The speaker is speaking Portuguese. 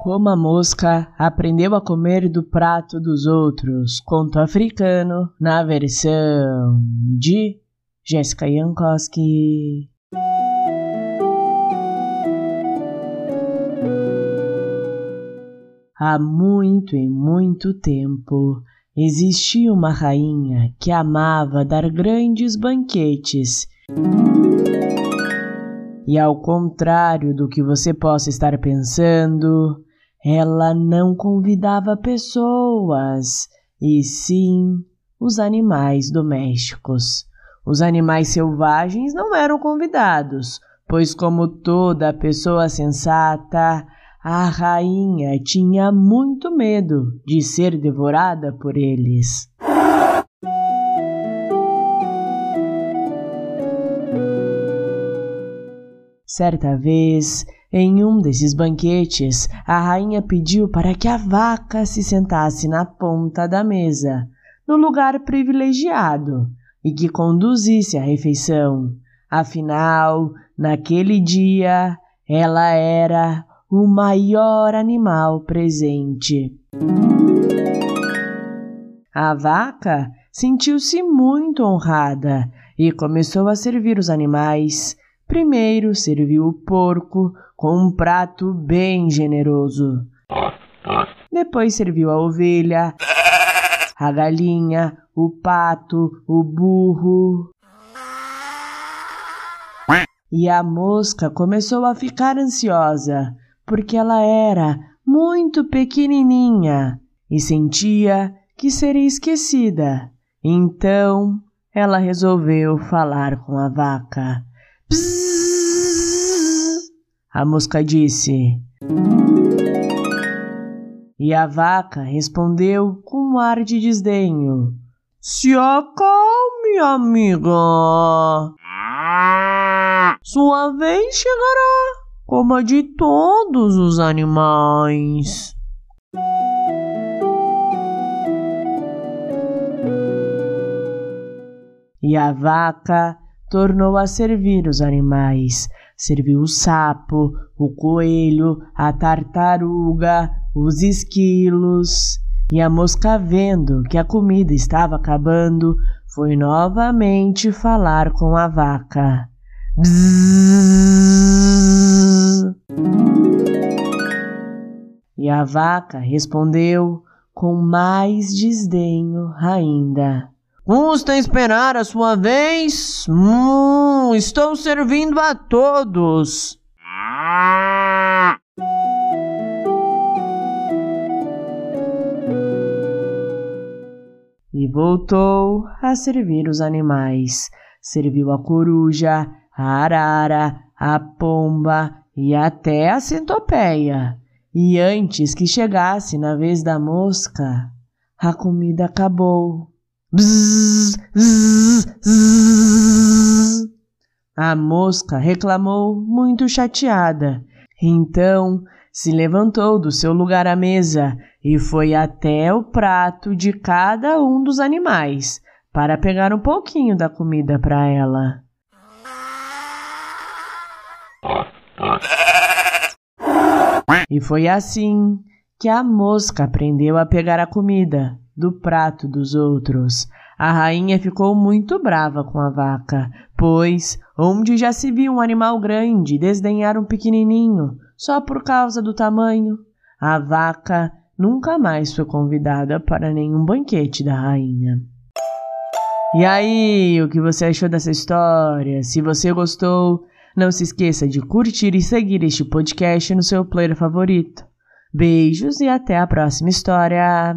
Como a mosca aprendeu a comer do prato dos outros, conto africano, na versão de Jéssica Jankowski. Há muito e muito tempo existia uma rainha que amava dar grandes banquetes. E ao contrário do que você possa estar pensando, ela não convidava pessoas, e sim os animais domésticos. Os animais selvagens não eram convidados, pois, como toda pessoa sensata, a rainha tinha muito medo de ser devorada por eles. Certa vez, em um desses banquetes, a rainha pediu para que a vaca se sentasse na ponta da mesa, no lugar privilegiado, e que conduzisse a refeição. Afinal, naquele dia, ela era o maior animal presente. A vaca sentiu-se muito honrada e começou a servir os animais. Primeiro serviu o porco com um prato bem generoso. Depois serviu a ovelha, a galinha, o pato, o burro. E a mosca começou a ficar ansiosa porque ela era muito pequenininha e sentia que seria esquecida. Então ela resolveu falar com a vaca. A mosca disse. E a vaca respondeu com um ar de desdenho: Se acalme, amiga. Sua vez chegará como a de todos os animais. E a vaca tornou a servir os animais. Serviu o sapo, o coelho, a tartaruga, os esquilos. E a mosca, vendo que a comida estava acabando, foi novamente falar com a vaca. E a vaca respondeu com mais desdenho ainda. Custa esperar a sua vez? Hum, estou servindo a todos. E voltou a servir os animais. Serviu a coruja, a arara, a pomba e até a centopeia. E antes que chegasse na vez da mosca, a comida acabou. Bzz, bzz, bzz. A mosca reclamou muito chateada. Então se levantou do seu lugar à mesa e foi até o prato de cada um dos animais para pegar um pouquinho da comida para ela. E foi assim que a mosca aprendeu a pegar a comida do prato dos outros. A rainha ficou muito brava com a vaca, pois, onde já se viu um animal grande desdenhar um pequenininho só por causa do tamanho, a vaca nunca mais foi convidada para nenhum banquete da rainha. E aí, o que você achou dessa história? Se você gostou, não se esqueça de curtir e seguir este podcast no seu player favorito. Beijos e até a próxima história!